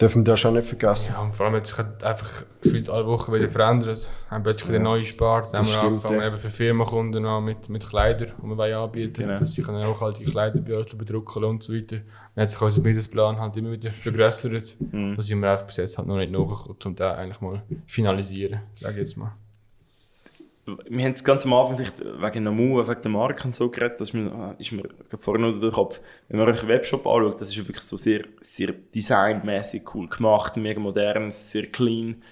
dürfen wir das schon nicht vergessen. Ja, und vor allem hat sich einfach gefühlt alle Wochen wieder verändert. Wir haben plötzlich wieder neue Spart. Dann haben wir angefangen ja. eben für Firmenkunden an mit, mit Kleidern, die wir anbieten genau. dass sie können auch halt die Kleider bei uns bedrucken und so weiter. Dann hat sich unser Businessplan halt immer wieder vergrößert. Mhm. Da sind wir einfach bis jetzt halt noch nicht nachgekommen, um das eigentlich mal finalisieren, sage ich jetzt mal wir haben es ganz am Anfang vielleicht wegen Namu, wegen der Marke und so geredet, das ist mir, ist mir vorne unter den Kopf. Wenn man euch einen Webshop anschaut, das ist wirklich so sehr, sehr designmäßig cool gemacht, mega modern, sehr clean.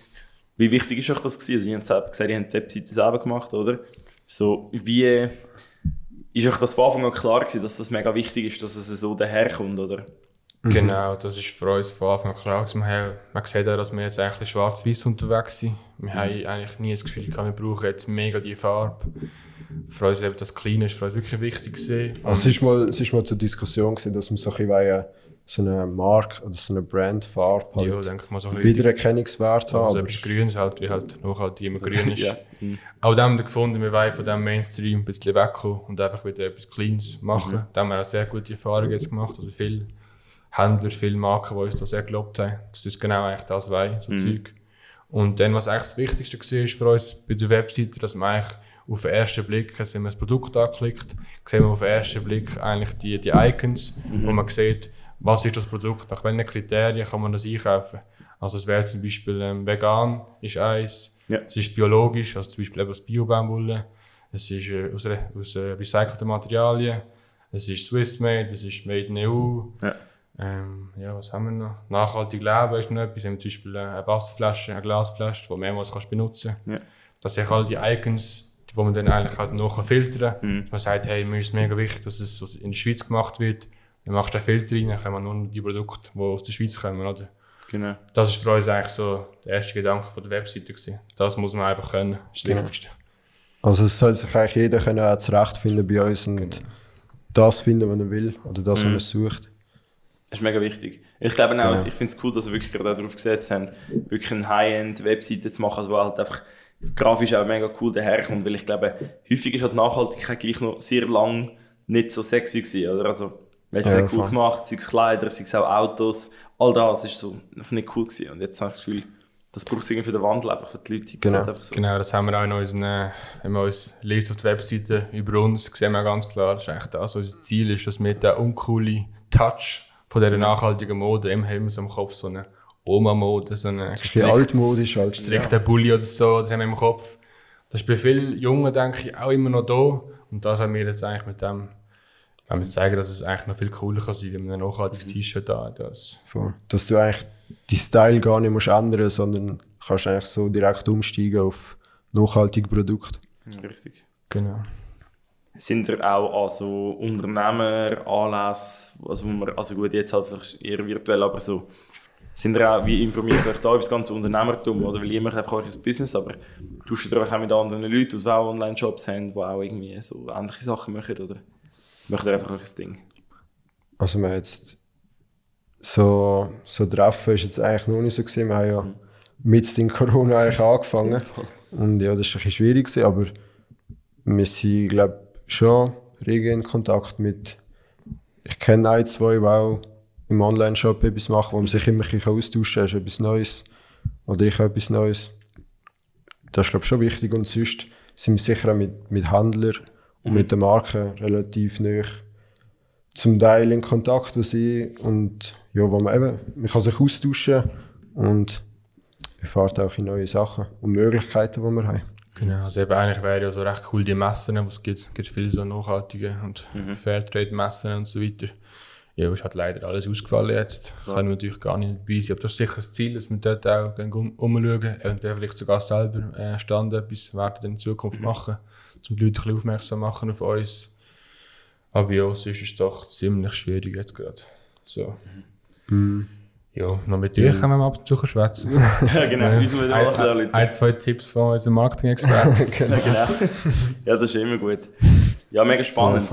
Wie wichtig ist euch das gewesen? Sie haben selber gesagt, ihr habt die Webseite selber gemacht, oder? So, wie ist euch das von Anfang an klar gewesen, dass das mega wichtig ist, dass es so daherkommt, oder? Mhm. Genau, das ist für uns von Anfang an klar. Man, haben, man sieht auch, dass wir jetzt eigentlich schwarz-weiß unterwegs sind. Wir mhm. haben eigentlich nie das Gefühl, wir brauchen jetzt mega die Farbe. Für uns eben das Kleine ist für uns wirklich wichtig gewesen. Also es war mal, es mal zur Diskussion gewesen, dass wir so ein bisschen so eine Marke oder so eine Brandfarbe halt ja, denke mal so Wiedererkennungswert haben. Also etwas Grünes halt, wie halt noch halt immer [laughs] grün ist. ja. mhm. Auch dann haben wir gefunden, wir wollen von diesem Mainstream ein bisschen wegkommen und einfach wieder etwas Cleans machen. Mhm. Da haben wir auch sehr gute Erfahrungen jetzt gemacht. Also viel Händler, viele Marken, die uns da sehr gelobt haben. Das ist genau eigentlich das, was so mhm. Zeug. Und dann, was eigentlich das Wichtigste war für uns bei der Webseite, dass man eigentlich auf den ersten Blick, wenn man das Produkt anklickt, sehen wir auf den ersten Blick eigentlich die, die Icons, mhm. wo man sieht, was ist das Produkt, nach welchen Kriterien kann man das einkaufen. Also es wäre zum Beispiel ähm, vegan, ist eins, ja. es ist biologisch, also zum Beispiel eben aus Bio-Baumwolle, es ist äh, aus, aus äh, recycelten Materialien, es ist Swiss made, es ist made in EU. Ja. Ähm, ja, was haben wir noch? Nachhaltig leben ist noch etwas. Wir haben zum Beispiel eine Wasserflasche, eine Glasflasche, die du mehrmals kannst benutzen kannst. Ja. Das sind all die Icons, die man dann eigentlich halt noch filtern kann. Mhm. Man sagt, hey, mir ist mega wichtig, dass es in der Schweiz gemacht wird. Dann machst du einen Filter rein, dann kommen nur die Produkte, die aus der Schweiz kommen. Oder? Genau. Das ist für uns eigentlich so der erste Gedanke von der Webseite. Gewesen. Das muss man einfach können, das ist das genau. Wichtigste. Also es soll sich eigentlich jeder können auch zurechtfinden bei uns und genau. das finden, was er will oder das, mhm. was er sucht. Das ist mega wichtig. Ich glaube auch, genau. ich finde es cool, dass wir wirklich gerade darauf gesetzt haben, wirklich eine High-End-Webseite zu machen, also wo halt einfach grafisch auch mega cool daherkommt, weil ich glaube, häufig ist halt Nachhaltigkeit gleich noch sehr lang nicht so sexy gewesen, oder? Also, weil es ja, nicht cool gemacht, sei es Kleider, sei es auch Autos, all das ist so nicht cool gewesen. Und jetzt habe ich das Gefühl, das braucht es irgendwie für den Wandel, einfach für die Leute. Genau. Das einfach so. Genau, das haben wir auch in unseren, äh, wenn man uns liest auf der Webseite über uns, sehen wir ganz klar, das ist eigentlich das, unser Ziel ist, dass wir den uncoole Touch von dieser nachhaltigen Mode, immer haben wir so im Kopf so eine Oma-Mode, so eine altmodisch halt. gestrickter Bulli oder so, das haben wir im Kopf. Das ist bei vielen Jungen, denke ich, auch immer noch da. Und das haben wir jetzt eigentlich mit dem, wenn wir zeigen, dass es eigentlich noch viel cooler kann sein, wenn man ein nachhaltiges T-Shirt da hat. Das. Voll. Dass du eigentlich die Style gar nicht musst ändern musst, sondern kannst eigentlich so direkt umsteigen auf nachhaltige Produkte. Ja, Richtig. Genau. Sind ihr auch an so Unternehmer, Anlässe, also, wo man, also gut, jetzt halt eher virtuell, aber so, sind ihr auch, wie informiert euch da über das ganze Unternehmertum, oder? Weil ihr macht einfach euch ein Business, aber tauscht ihr euch auch mit anderen Leuten, die auch Online-Shops haben, die auch irgendwie so ähnliche Sachen machen, oder? Das macht ihr einfach euch ein Ding. Also wir jetzt so, so Treffen ist jetzt eigentlich noch nicht so gesehen. Wir haben ja mit dem Corona eigentlich angefangen. [laughs] Und ja, das war ein bisschen schwierig, gewesen, aber wir sind, glaube schon rege in Kontakt mit, ich kenne ein, zwei, die auch im Online-Shop etwas machen, wo man sich immer ein austauschen kann, etwas Neues. Oder ich habe etwas Neues. Das ist, glaube ich, schon wichtig. Und sonst sind wir sicher auch mit, mit Händlern und mit den Marken relativ nah zum Teil in Kontakt, wo sie und ja, wo man eben, man kann sich austauschen und erfahrt auch in neue Sachen und Möglichkeiten, die wir haben. Genau, also eben eigentlich wäre ja so recht cool die Messen, was es gibt. Es gibt viele so nachhaltige und Fairtrade-Messen und so weiter. Ja, ist halt leider alles ausgefallen jetzt. Kann ich natürlich gar nicht beweisen, aber das ist sicher das Ziel, dass wir dort auch um, umschauen, eventuell vielleicht sogar selber äh, Stand etwas werden in Zukunft machen, um die Leute ein bisschen aufmerksam machen auf uns. Aber ja, sonst ist es doch ziemlich schwierig jetzt gerade. So. Ja, noch mit dir können wir ab und zu schwätzen. [laughs] Ja, genau, müssen wir ein, Leute. ein, zwei Tipps von unserem Marketing-Experten. [laughs] Ja, genau. ja, das ist immer gut. Ja, mega spannend.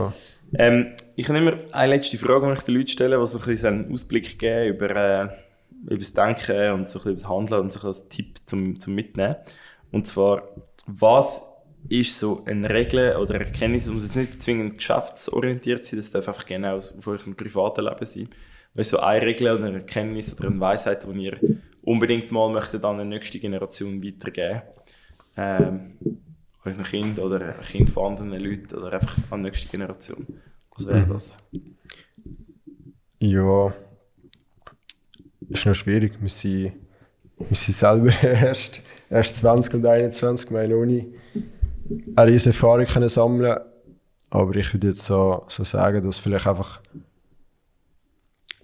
Ähm, ich habe immer eine letzte Frage, die ich den Leuten stelle, die so ein bisschen einen Ausblick geben über, äh, über das Denken und so ein bisschen über das Handeln und so als Tipp zum, zum Mitnehmen. Und zwar, was ist so eine Regel oder eine Erkenntnis, es muss jetzt nicht zwingend geschäftsorientiert sein, das darf einfach genau auf eurem privaten Leben sein. Weil so eine Regel oder eine Erkenntnis oder eine Weisheit, die ihr unbedingt mal möchtet an eine nächste Generation weitergeben ähm, euren Kind oder ein Kind von anderen Leuten oder einfach an die nächste Generation. Was wäre das? Ja, ist noch schwierig. Wir sind, wir sind selber [laughs] erst, erst 20 und 21, wir haben noch nie eine riesige Erfahrung können sammeln Aber ich würde jetzt so, so sagen, dass vielleicht einfach,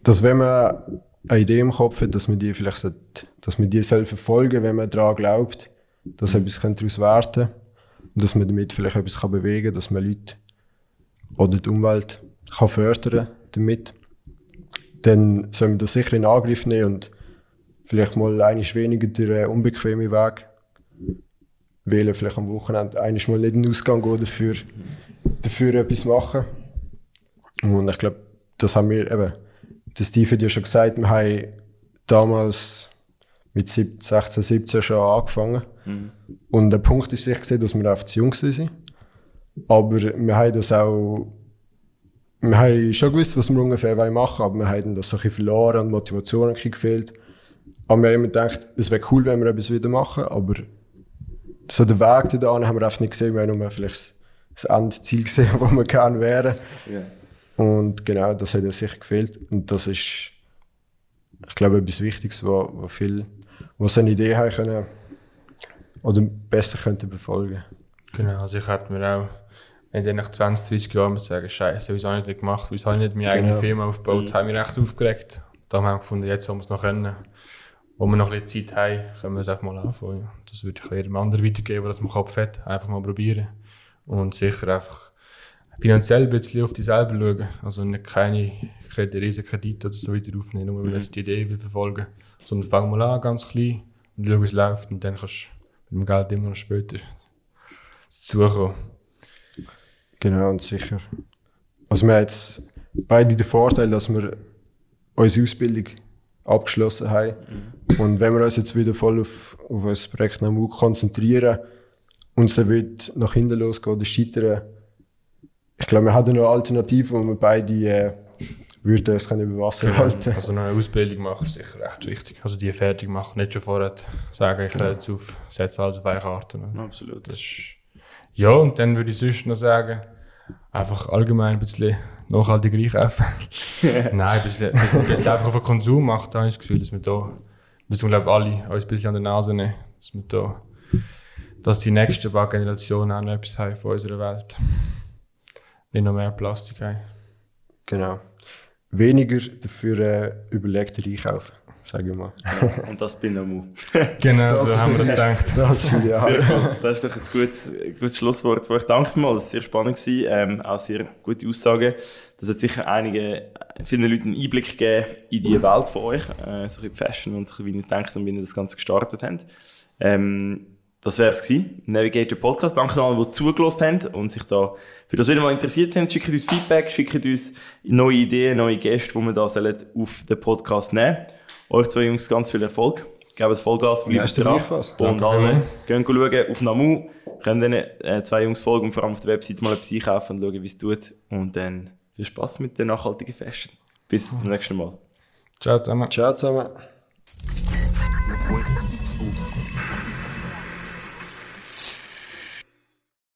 dass wenn man eine Idee im Kopf hat, dass man die vielleicht sollte, dass man die soll verfolgen wenn man daran glaubt, dass etwas daraus werden könnte. Und dass man damit vielleicht etwas kann bewegen kann, dass man Leute oder die Umwelt kann fördern damit. Dann soll man das sicher in Angriff nehmen und vielleicht mal einiges weniger den äh, unbequemen Weg wählen. Vielleicht am Wochenende einiges mal nicht in den Ausgang gehen, dafür, dafür etwas machen. Und ich glaube, das haben wir eben, der Steve hat ja schon gesagt, wir haben damals mit 16, 17 schon angefangen. Und der Punkt ist sicher gesehen, dass wir einfach zu jung sind. Aber wir haben das auch, wir haben schon gewusst, was wir ungefähr machen wollen, aber wir haben das so ein bisschen verloren und die Motivation ein bisschen gefehlt. Aber wir haben immer gedacht, es wäre cool, wenn wir etwas wieder machen, aber so den Weg da haben wir einfach nicht gesehen, wir haben nur vielleicht das Endziel gesehen, [laughs] wo wir gerne wären. Ja. Und genau, das hat uns sicher gefehlt. Und das ist, ich glaube, etwas Wichtiges, wo, wo viel, wo so eine Idee haben können, oder besser könnten befolgen. Genau, also ich hätte mir auch, wenn ich nach 20, 30 Jahren sagen, Scheiße, wieso habe ich das nicht gemacht, wieso habe ich nicht meine eigene Genau. Firma aufgebaut, haben wir echt aufgeregt. Da haben wir gefunden, jetzt haben wir es noch können. Wo wir noch ein bisschen Zeit haben, können wir es einfach mal anfangen. Das würde ich jedem anderen weitergeben, der das im Kopf hat. Einfach mal probieren. Und sicher einfach finanziell ein bisschen auf dich selber schauen. Also nicht keine Kredite, riesen Kredite oder so weiter aufnehmen, nur weil du jetzt die Idee will verfolgen. Sondern fang mal an, ganz klein, und schau, wie es läuft. Und dann kannst du mit dem Geld immer noch später dazukommen. Genau, und sicher. Also wir haben jetzt beide den Vorteil, dass wir unsere Ausbildung abgeschlossen haben. Und wenn wir uns jetzt wieder voll auf, auf unser Projekt Namu konzentrieren, uns dann wird nach hinten losgehen oder scheitern, ich glaube, wir haben noch Alternativen, wo wir beide, äh, würde uns können über Wasser Genau. halten. Also noch eine Ausbildung machen ist sicher recht wichtig. Also die fertig machen, nicht schon vorher sagen, ich höre jetzt auf, setze alles auf eine Karte. Absolut. Das ist ja, und dann würde ich sonst noch sagen, einfach allgemein ein bisschen nachhaltig einkaufen. [laughs] Nein, ein bisschen, ein bisschen, ein bisschen einfach auf den Konsum macht, da habe ich das Gefühl, dass wir da, müssen wir glaube alle uns ein bisschen an der Nase nehmen, dass wir da, dass die nächsten paar Generationen auch noch etwas haben von unserer Welt. Nicht noch mehr Plastik haben. Genau. Weniger dafür äh, überlegter einkaufen, sage ich mal. Und das bin auch Mu. [laughs] Genau, Das- so haben wir das gedacht. Das. Sehr cool. Das ist doch ein gutes, ein gutes Schlusswort euch. Danke vielmals, das war sehr spannend. Gewesen. Ähm, auch sehr gute Aussagen. Das hat sicher einige, vielen Leuten einen Einblick gegeben in die Welt von euch, äh, so in die Fashion und so, wie ihr denkt und wie ihr das Ganze gestartet habt. Ähm, das wäre es gewesen. Navigator Podcast. Danke an alle, die zugelassen haben und sich da für das wieder mal interessiert haben. Schickt uns Feedback, schickt uns neue Ideen, neue Gäste, die wir da sollen auf den Podcast nehmen Euch zwei Jungs ganz viel Erfolg. Gebt Vollgas, bleibt dran. Und alle, gehen schauen auf Namu, können dann äh, zwei Jungs folgen und vor allem auf der Webseite mal etwas einkaufen und schauen, wie es tut. Und dann viel Spaß mit der nachhaltigen Fashion. Bis zum nächsten Mal. Ciao zusammen. Ciao zusammen.